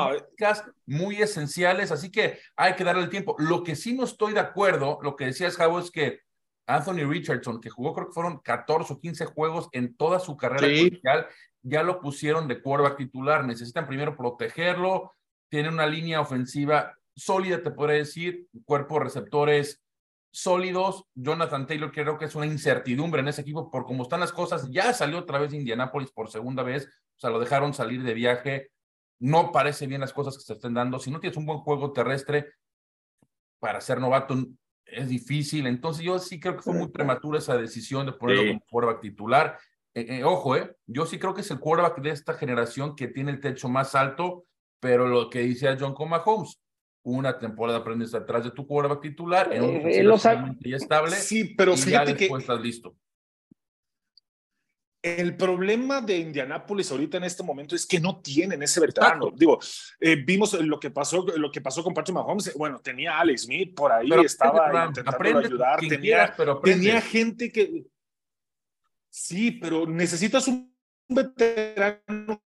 muy esenciales, así que hay que darle el tiempo. Lo que sí no estoy de acuerdo, lo que decías, Javo, es que Anthony Richardson, que jugó creo que fueron 14 o 15 juegos en toda su carrera colegial, ya lo pusieron de quarterback titular. Necesitan primero protegerlo, tiene una línea ofensiva sólida, te podría decir, cuerpo de receptores sólidos. Jonathan Taylor creo que es una incertidumbre en ese equipo por cómo están las cosas. Ya salió otra vez de Indianápolis por segunda vez, o sea, lo dejaron salir de viaje no parece bien las cosas que se estén dando. Si no tienes un buen juego terrestre para ser novato, es difícil. Entonces, yo sí creo que fue muy prematura esa decisión de ponerlo como quarterback titular. Eh, eh, ojo, eh, yo sí creo que es el quarterback de esta generación que tiene el techo más alto, pero lo que dice John Coma Holmes, una temporada aprendes atrás de tu quarterback titular, en un eh, estable, sí, pero y ya después estás listo. El problema de Indianápolis ahorita en este momento es que no tienen ese veterano. Digo, eh, vimos lo que pasó, lo que pasó con Patrick Mahomes. Bueno, tenía a Alex Smith por ahí, estaba intentando ayudar. Tenía, tenía gente que. Sí, pero necesitas un veterano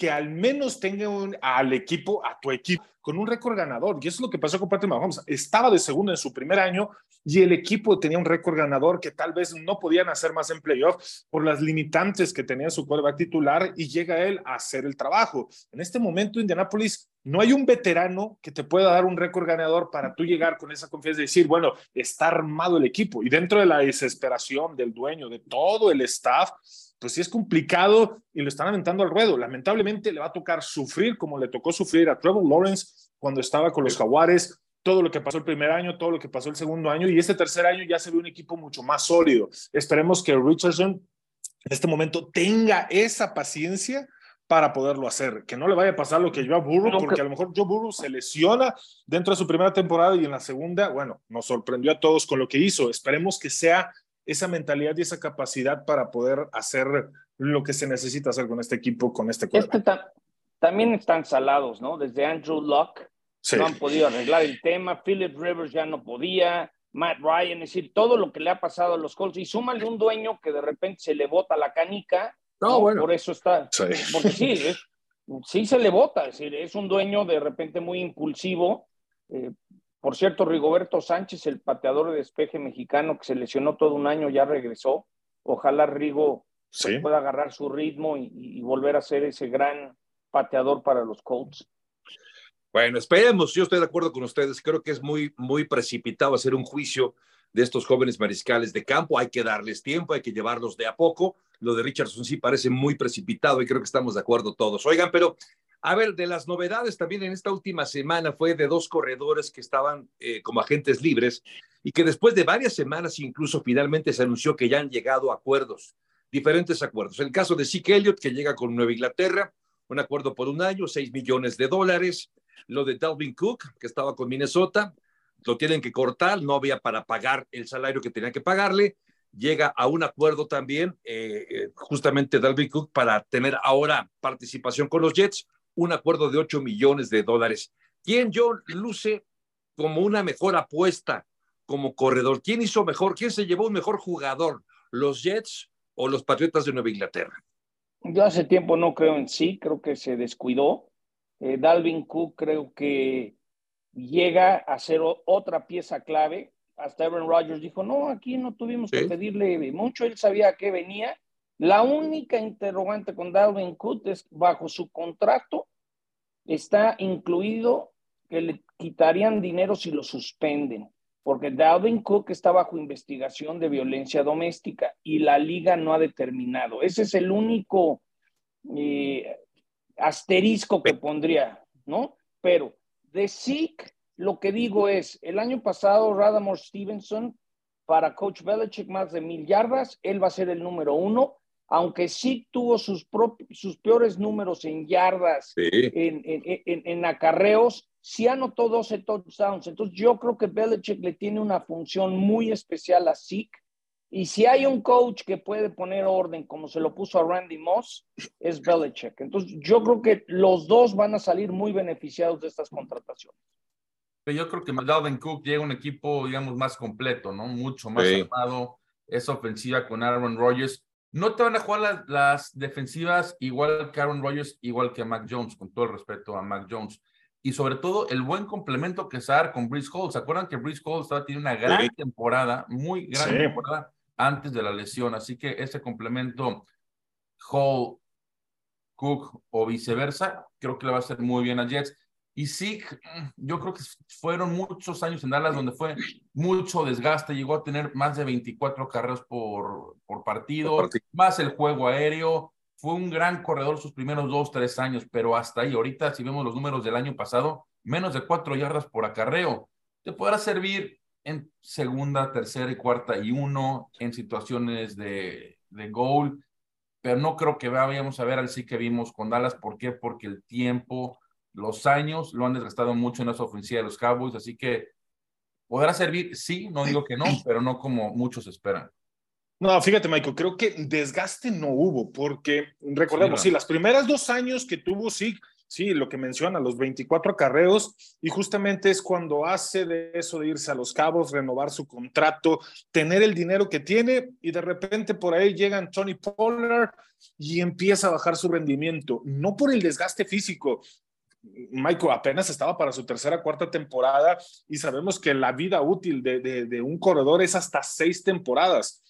que al menos tenga un, al equipo, a tu equipo, con un récord ganador. Y eso es lo que pasó con Patrick Mahomes. Estaba de segundo en su primer año y el equipo tenía un récord ganador que tal vez no podían hacer más en playoffs por las limitantes que tenía su quarterback titular y llega él a hacer el trabajo. En este momento, Indianapolis, no hay un veterano que te pueda dar un récord ganador para tú llegar con esa confianza y decir, bueno, está armado el equipo. Y dentro de la desesperación del dueño, de todo el staff, pues sí es complicado y lo están aventando al ruedo. Lamentablemente le va a tocar sufrir como le tocó sufrir a Trevor Lawrence cuando estaba con los Jaguares, todo lo que pasó el primer año, todo lo que pasó el segundo año y este tercer año ya se ve un equipo mucho más sólido. Esperemos que Richardson en este momento tenga esa paciencia para poderlo hacer, que no le vaya a pasar lo que yo a Burrow, porque a lo mejor Joe Burrow se lesiona dentro de su primera temporada y en la segunda, bueno, nos sorprendió a todos con lo que hizo. Esperemos que sea esa mentalidad y esa capacidad para poder hacer lo que se necesita hacer con este equipo, con este cuerpo. Este también están salados, ¿no? Desde Andrew Luck no han podido arreglar el tema, Philip Rivers ya no podía, Matt Ryan, es decir, todo lo que le ha pasado a los Colts y súmale un dueño que de repente se le bota la canica, no, bueno. por eso está, sí. porque sí, sí se le bota, es decir, es un dueño de repente muy impulsivo, eh, por cierto, Rigoberto Sánchez, el pateador de despeje mexicano que se lesionó todo un año, ya regresó. Ojalá Rigo pues, pueda agarrar su ritmo y, volver a ser ese gran pateador para los Colts. Bueno, esperemos. Yo estoy de acuerdo con ustedes. Creo que es muy, muy precipitado hacer un juicio de estos jóvenes mariscales de campo. Hay que darles tiempo, hay que llevarlos de a poco. Lo de Richardson sí parece muy precipitado y creo que estamos de acuerdo todos. Oigan, pero a ver, de las novedades también en esta última semana fue de dos corredores que estaban eh, como agentes libres y que después de varias semanas incluso finalmente se anunció que ya han llegado a acuerdos, diferentes acuerdos. El caso de Zeke Elliott, que llega con Nueva Inglaterra, un acuerdo por un año, 6 millones de dólares. Lo de Dalvin Cook, que estaba con Minnesota, lo tienen que cortar, no había para pagar el salario que tenían que pagarle. Llega a un acuerdo también, eh, eh, justamente Dalvin Cook, para tener ahora participación con los Jets un acuerdo de 8 millones de dólares. ¿Quién John luce como una mejor apuesta como corredor? ¿Quién hizo mejor? ¿Quién se llevó un mejor jugador? ¿Los Jets o los Patriotas de Nueva Inglaterra? Yo hace tiempo no creo en sí, creo que se descuidó. Eh, Dalvin Cook creo que llega a ser otra pieza clave. Hasta Aaron Rodgers dijo, no, aquí no tuvimos que pedirle mucho, él sabía a qué venía. La única interrogante con Dalvin Cook es bajo su contrato está incluido que le quitarían dinero si lo suspenden, porque Dalvin Cook está bajo investigación de violencia doméstica y la liga no ha determinado. Ese es el único eh, asterisco que pondría, ¿no? Pero de Zeke, lo que digo es, el año pasado Radamore Stevenson para Coach Belichick más de mil yardas, él va a ser el número uno, aunque sí tuvo sus, sus peores números en yardas, en, en, en, acarreos, sí anotó 12 touchdowns. Entonces yo creo que Belichick le tiene una función muy especial a Zeke. Y si hay un coach que puede poner orden, como se lo puso a Randy Moss, es Belichick. Entonces yo creo que los dos van a salir muy beneficiados de estas contrataciones. Yo creo que Dalvin Cook llega a un equipo, digamos, más completo, ¿no? Mucho más armado. Esa ofensiva con Aaron Rodgers no te van a jugar las, defensivas igual que Aaron Rodgers, igual que a Mac Jones, con todo el respeto a Mac Jones. Y sobre todo el buen complemento que se da con Brice Hall. ¿Se acuerdan que Brice Hall estaba teniendo una gran temporada, muy gran temporada antes de la lesión? Así que ese complemento Hall, Cook o viceversa, creo que le va a hacer muy bien a Jets. Y sí, yo creo que fueron muchos años en Dallas donde fue mucho desgaste, llegó a tener más de 24 carreras por, por partido, más el juego aéreo, fue un gran corredor sus primeros dos, tres años, pero hasta ahí, ahorita si vemos los números del año pasado, menos de cuatro yardas por acarreo, te podrá servir en segunda, tercera y cuarta y uno en situaciones de, de goal, pero no creo que vayamos a ver al sí que vimos con Dallas, ¿por qué? Porque el tiempo los años lo han desgastado mucho en esa ofensiva de los Cowboys, así que podrá servir, sí, no digo que no, pero no como muchos esperan. No, fíjate, Michael, creo que desgaste no hubo, porque recordemos, sí, las primeras dos años que tuvo sí, sí, lo que menciona, los 24 acarreos, y justamente es cuando hace de eso de irse a los cabos, renovar su contrato, tener el dinero que tiene, y de repente por ahí llegan Tony Pollard y empieza a bajar su rendimiento, no por el desgaste físico, Michael apenas estaba para su tercera, cuarta temporada y sabemos que la vida útil de, un corredor es hasta seis temporadas.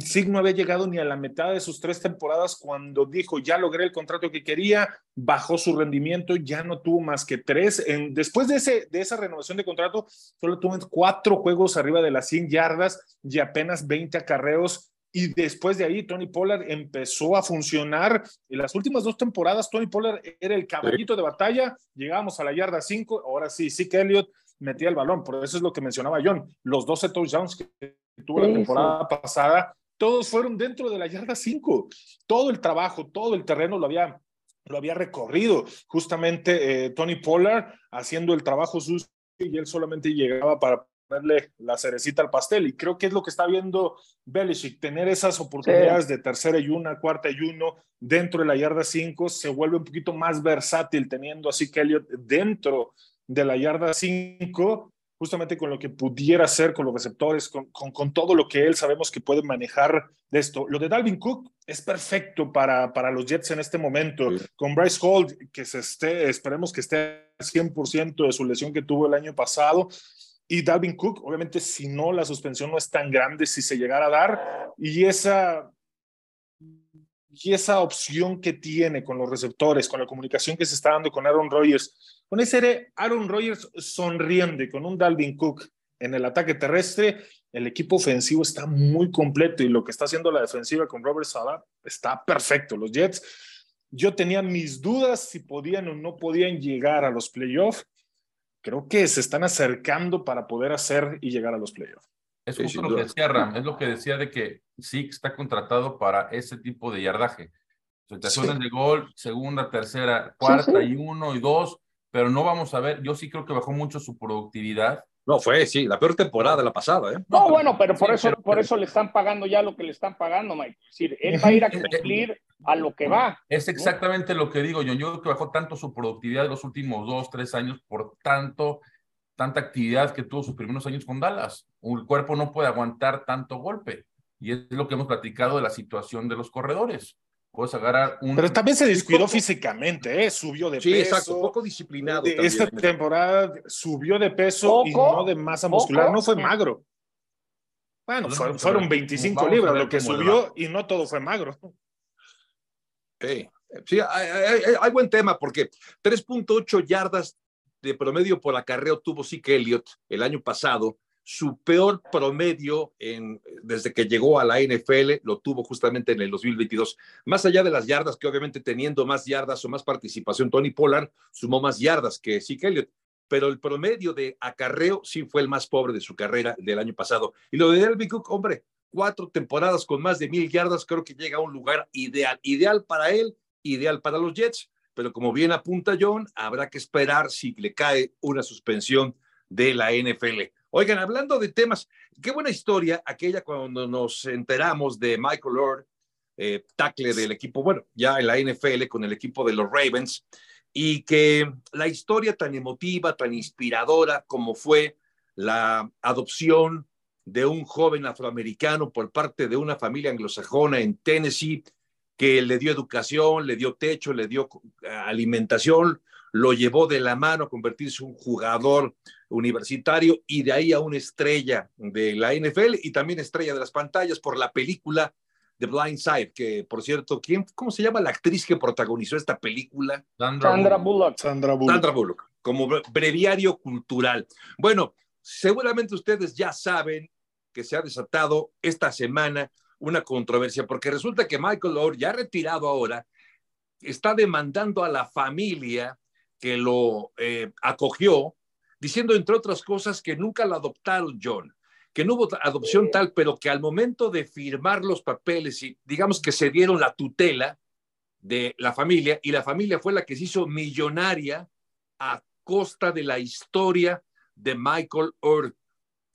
Sig no había llegado ni a la mitad de sus tres temporadas cuando dijo ya logré el contrato que quería, bajó su rendimiento, ya no tuvo más que tres. En, después de, esa renovación de contrato, solo tuvo cuatro juegos arriba de las 100 yardas y apenas 20 acarreos y después de ahí, Tony Pollard empezó a funcionar. En las últimas dos temporadas, Tony Pollard era el caballito de batalla. Llegábamos a la yarda 5. Ahora sí, sí que Elliott metía el balón. Por eso es lo que mencionaba John. Los 12 touchdowns que tuvo la temporada pasada, todos fueron dentro de la yarda 5. Todo el trabajo, todo el terreno lo había, lo había recorrido. Justamente eh, Tony Pollard haciendo el trabajo sucio y él solamente llegaba para ponerle la cerecita al pastel. Y creo que es lo que está viendo Belichick, tener esas oportunidades de tercera y una, cuarta y uno dentro de la yarda 5, se vuelve un poquito más versátil teniendo así que Elliot dentro de la yarda 5, justamente con lo que pudiera hacer con los receptores, con, con, todo lo que él sabemos que puede manejar de esto. Lo de Dalvin Cook es perfecto para, para los Jets en este momento. Con Bryce Hall, que se esté, esperemos que esté al 100% de su lesión que tuvo el año pasado, y Dalvin Cook, obviamente, si no, la suspensión no es tan grande si se llegara a dar. Y esa, y esa opción que tiene con los receptores, con la comunicación que se está dando con Aaron Rodgers, con ese Aaron Rodgers sonriente, con un Dalvin Cook en el ataque terrestre, el equipo ofensivo está muy completo y lo que está haciendo la defensiva con Robert Sala está perfecto. Los Jets, yo tenía mis dudas si podían o no podían llegar a los playoffs creo que se están acercando para poder hacer y llegar a los playoffs. Es justo lo que decía Ram, es lo que decía de que sí está contratado para ese tipo de yardaje. Situaciones de gol, segunda, tercera, cuarta y uno y dos, pero no vamos a ver, yo sí creo que bajó mucho su productividad. No, fue, sí, la peor temporada de la pasada, ¿eh? No, bueno, pero por eso, por eso le están pagando ya lo que le están pagando, Mike. Es decir, él va a ir a *laughs* cumplir a lo que va. Es exactamente lo que digo yo. Yo creo que bajó tanto su productividad en los últimos dos, tres años por tanto, tanta actividad que tuvo sus primeros años con Dallas. el cuerpo no puede aguantar tanto golpe. Y es lo que hemos platicado de la situación de los corredores. Puedes agarrar un... Pero también se descuidó físicamente, ¿eh? subió de peso. Sí, exacto, poco disciplinado. Esta temporada subió de peso y no de masa muscular, no fue magro. Bueno, fueron, 25 libras lo que subió y no todo fue magro. Sí, sí hay, buen tema porque 3.8 yardas de promedio por acarreo tuvo Zeke Elliott el año pasado. Su peor promedio desde que llegó a la NFL lo tuvo justamente en el 2022. Más allá de las yardas, que obviamente teniendo más yardas o más participación, Tony Pollard sumó más yardas que Zeke Elliott pero el promedio de acarreo sí fue el más pobre de su carrera del año pasado. Y lo de Delvin Cook, hombre, cuatro temporadas con más de mil yardas, creo que llega a un lugar ideal, ideal para él, ideal para los Jets, pero como bien apunta John, habrá que esperar si le cae una suspensión de la NFL. Oigan, hablando de temas, qué buena historia aquella cuando nos enteramos de Michael Lord, eh, tackle del equipo, bueno, ya en la NFL con el equipo de los Ravens, y que la historia tan emotiva, tan inspiradora como fue la adopción de un joven afroamericano por parte de una familia anglosajona en Tennessee que le dio educación, le dio techo, le dio alimentación, lo llevó de la mano a convertirse en un jugador universitario y de ahí a una estrella de la NFL y también estrella de las pantallas por la película The Blind Side, que por cierto, ¿quién, ¿cómo se llama la actriz que protagonizó esta película? Sandra, Bullock. Sandra Bullock. Sandra Bullock, como breviario cultural. Bueno, seguramente ustedes ya saben que se ha desatado esta semana una controversia, porque resulta que Michael Lord, ya retirado ahora, está demandando a la familia que lo eh, acogió, diciendo, entre otras cosas, que nunca lo adoptaron, John que no hubo adopción tal, pero que al momento de firmar los papeles y digamos que se dieron la tutela de la familia y la familia fue la que se hizo millonaria a costa de la historia de Michael Earth.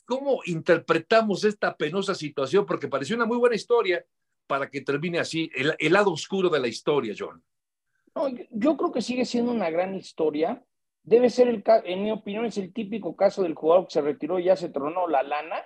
¿Cómo interpretamos esta penosa situación? Porque pareció una muy buena historia para que termine así, el, lado oscuro de la historia, John. Yo creo que sigue siendo una gran historia debe ser, el, en mi opinión, es el típico caso del jugador que se retiró y ya se tronó la lana.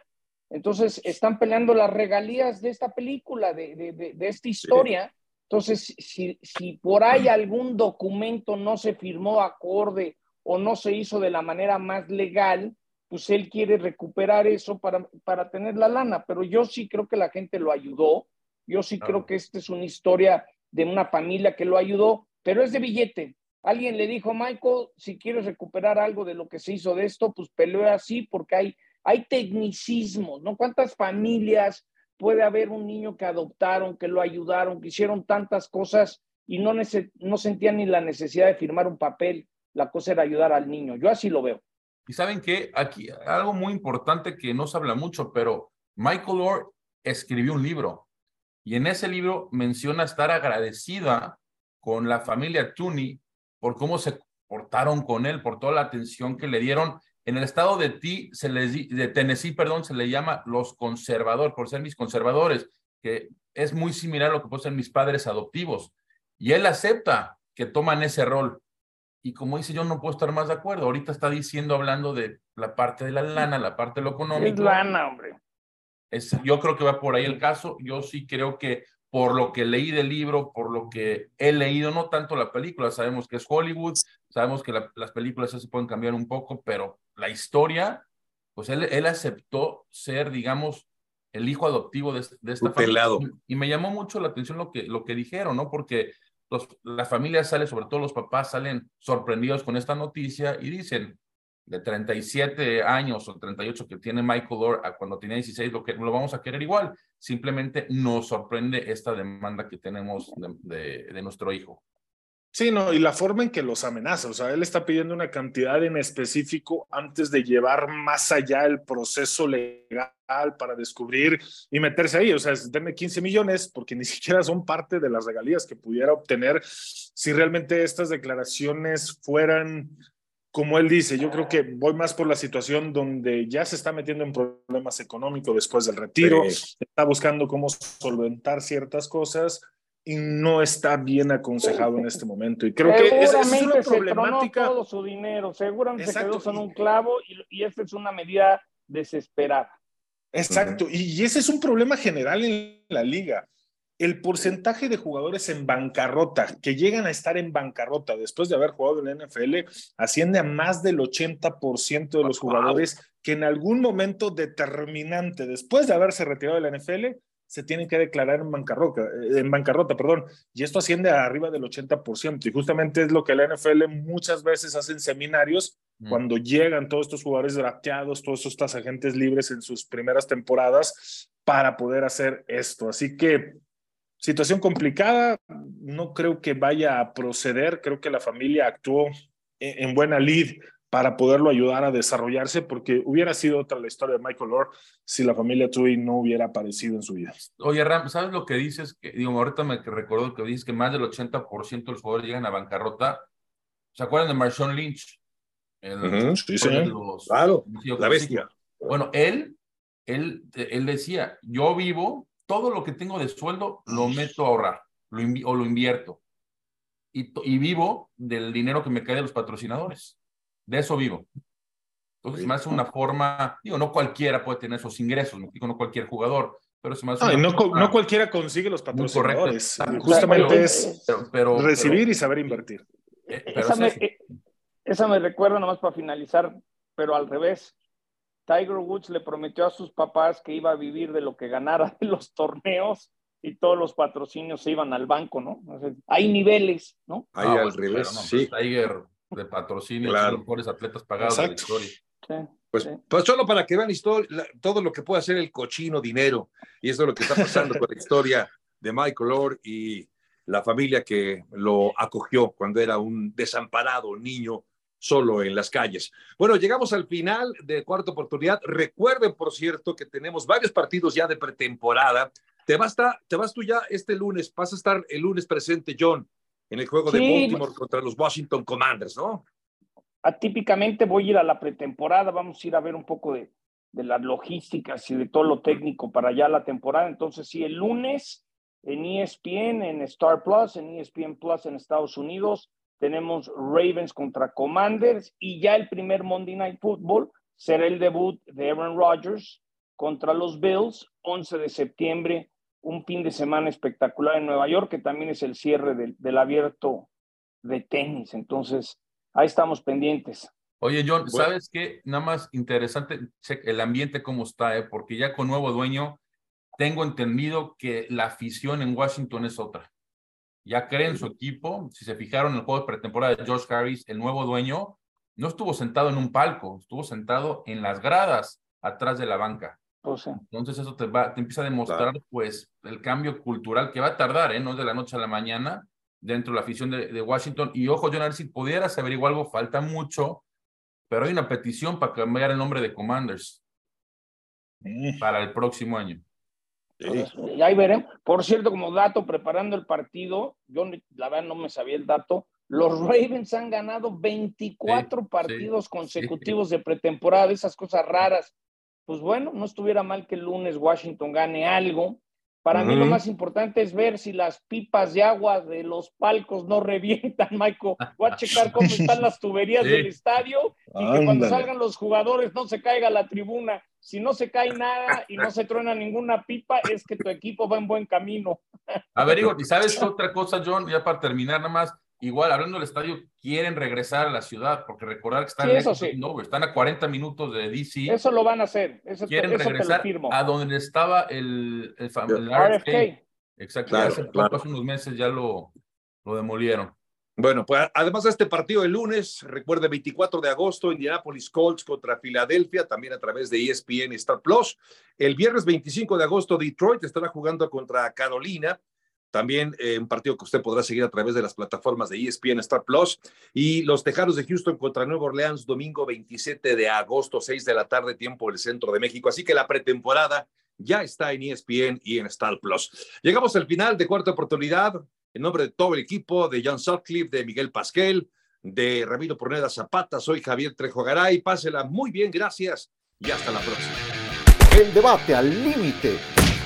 Entonces, están peleando las regalías de esta película, de, de, de, esta historia. Entonces, si, si por ahí algún documento no se firmó acorde o no se hizo de la manera más legal, pues él quiere recuperar eso para, para tener la lana. Pero yo sí creo que la gente lo ayudó. Yo sí creo que esta es una historia de una familia que lo ayudó, pero es de billete. Alguien le dijo, Michael, si quieres recuperar algo de lo que se hizo de esto, pues pelea así porque hay, hay tecnicismos, ¿no? ¿Cuántas familias puede haber un niño que adoptaron, que lo ayudaron, que hicieron tantas cosas y no, no sentían ni la necesidad de firmar un papel? La cosa era ayudar al niño. Yo así lo veo. Y saben que aquí algo muy importante que no se habla mucho, pero Michael Lord escribió un libro y en ese libro menciona estar agradecida con la familia Tooney por cómo se portaron con él, por toda la atención que le dieron. En el estado de, ti, se les, de Tennessee, perdón, se le llama los conservadores, por ser mis conservadores, que es muy similar a lo que pueden ser mis padres adoptivos. Y él acepta que toman ese rol. Y como dice, yo no puedo estar más de acuerdo. Ahorita está diciendo, hablando de la parte de la lana, la parte de lo económico. Es lana, hombre. Es, yo creo que va por ahí el caso. Yo sí creo que por lo que leí del libro, por lo que he leído, no tanto la película, sabemos que es Hollywood, sabemos que las películas se pueden cambiar un poco, pero la historia, pues él, él aceptó ser, digamos, el hijo adoptivo de, de esta familia. Y me llamó mucho la atención lo que, lo que dijeron, ¿no? Porque los, la familia sale, sobre todo los papás, salen sorprendidos con esta noticia y dicen, de 37 años o 38 que tiene Michael Orr a cuando tenía 16, lo, que, lo vamos a querer igual. Simplemente nos sorprende esta demanda que tenemos de, nuestro hijo. Sí, no, y la forma en que los amenaza, o sea, él está pidiendo una cantidad en específico antes de llevar más allá el proceso legal para descubrir y meterse ahí, o sea, denme 15 millones porque ni *laughs* siquiera son parte de las regalías que pudiera obtener si realmente estas declaraciones fueran como él dice, yo creo que voy más por la situación donde ya se está metiendo en problemas económicos después del retiro, está buscando cómo solventar ciertas cosas y no está bien aconsejado en este momento. Y creo que esa es una problemática. Se todo su dinero, seguramente se quedó en un clavo y, y esta es una medida desesperada. Exacto, y ese es un problema general en la liga. El porcentaje de jugadores en bancarrota, que llegan a estar en bancarrota después de haber jugado en la NFL, asciende a más del 80% de los jugadores que en algún momento determinante, después de haberse retirado de la NFL, se tienen que declarar en bancarrota, eh, en bancarrota, perdón, y esto asciende a arriba del 80%, y justamente es lo que la NFL muchas veces hace en seminarios mm. cuando llegan todos estos jugadores drafteados, todos estos agentes libres en sus primeras temporadas para poder hacer esto. Así que situación complicada, no creo que vaya a proceder, creo que la familia actuó en, en buena lid para poderlo ayudar a desarrollarse, porque hubiera sido otra la historia de Michael Orr si la familia Tui no hubiera aparecido en su vida. Oye, Ram, ¿sabes lo que dices? Que, digo, ahorita me recuerdo que dices que más del 80% de los jugadores llegan a bancarrota. ¿Se acuerdan de Marshawn Lynch? sí, sí. claro, la bestia. Bueno, él, él, él decía, yo vivo, todo lo que tengo de sueldo lo meto a ahorrar lo o lo invierto. Y, y vivo del dinero que me cae de los patrocinadores de eso vivo. Entonces, me hace una forma, digo, no cualquiera puede tener esos ingresos, me digo, no cualquier jugador, pero se me hace no, no, cualquiera consigue los patrocinadores. Justamente es pero, recibir y saber invertir. Eh, esa, me, eh, esa me recuerda nomás para finalizar, pero al revés. Tiger Woods le prometió a sus papás que iba a vivir de lo que ganara de los torneos y todos los patrocinios se iban al banco, ¿no? hay niveles, ¿no? Ahí al pues, revés, sí. Pues, Tiger de patrocinio, los mejores atletas pagados de la historia. Pues, pues, solo para que vean historia, todo lo que puede hacer el cochino dinero. Y eso es lo que está pasando con la historia de Michael Orr y la familia que lo acogió cuando era un desamparado niño solo en las calles. Bueno, llegamos al final de cuarta oportunidad. Recuerden, por cierto, que tenemos varios partidos ya de pretemporada. Te vas, te vas tú ya este lunes, vas a estar el lunes presente, John, en el juego de Baltimore contra los Washington Commanders, ¿no? Atípicamente voy a ir a la pretemporada, vamos a ir a ver un poco de, de las logísticas y de todo lo técnico para allá la temporada. Entonces, sí, el lunes en ESPN, en Star Plus, en ESPN Plus en Estados Unidos, tenemos Ravens contra Commanders y ya el primer Monday Night Football será el debut de Aaron Rodgers contra los Bills, 11 de septiembre un fin de semana espectacular en Nueva York, que también es el cierre del, abierto de tenis. Entonces, ahí estamos pendientes. Oye, John, ¿sabes qué? Nada más interesante el ambiente cómo está, ¿eh? porque ya con nuevo dueño tengo entendido que la afición en Washington es otra. Ya creen su equipo. Si se fijaron en el juego de pretemporada de George Harris, el nuevo dueño no estuvo sentado en un palco, estuvo sentado en las gradas atrás de la banca. Pues Entonces eso te, va, te empieza a demostrar pues el cambio cultural que va a tardar, ¿eh? no es de la noche a la mañana dentro de la afición de, Washington. Y ojo, John, si pudieras averiguar algo, falta mucho, pero hay una petición para cambiar el nombre de Commanders para el próximo año. Pues, y ahí veremos. Por cierto, como dato, preparando el partido, yo la verdad no me sabía el dato, los Ravens han ganado 24 partidos consecutivos de pretemporada, esas cosas raras pues bueno, no estuviera mal que el lunes Washington gane algo. Para mí lo más importante es ver si las pipas de agua de los palcos no *laughs* revientan, Michael. Voy a checar *laughs* cómo están las tuberías del estadio y que cuando salgan los jugadores no se caiga la tribuna. Si no se cae nada y no se truena ninguna pipa, es que tu equipo va en buen camino. A ver, ¿y *laughs* sabes otra cosa, John? Ya para terminar, nada más igual hablando del estadio, quieren regresar a la ciudad, porque recordar que están, están a 40 minutos de DC. Eso lo van a hacer. Eso quieren regresar a donde estaba el, el, RFK. Exacto, hace, unos meses ya lo, lo demolieron. Bueno, pues además de este partido el lunes, recuerde 24 de agosto, Indianapolis Colts contra Filadelfia, también a través de ESPN Star Plus. El viernes 25 de agosto, Detroit estará jugando contra Carolina. También eh, un partido que usted podrá seguir a través de las plataformas de ESPN Star Plus. Y los Tejanos de Houston contra Nueva Orleans, domingo 27 de agosto, 6 de la tarde, tiempo del centro de México. Así que la pretemporada ya está en ESPN y en Star Plus. Llegamos al final de cuarta oportunidad. En nombre de todo el equipo, de John Sutcliffe, de Miguel Pasquel, de Ramiro Porneda Zapata, soy Javier Trejo Garay. Pásela muy bien, gracias y hasta la próxima. El debate al límite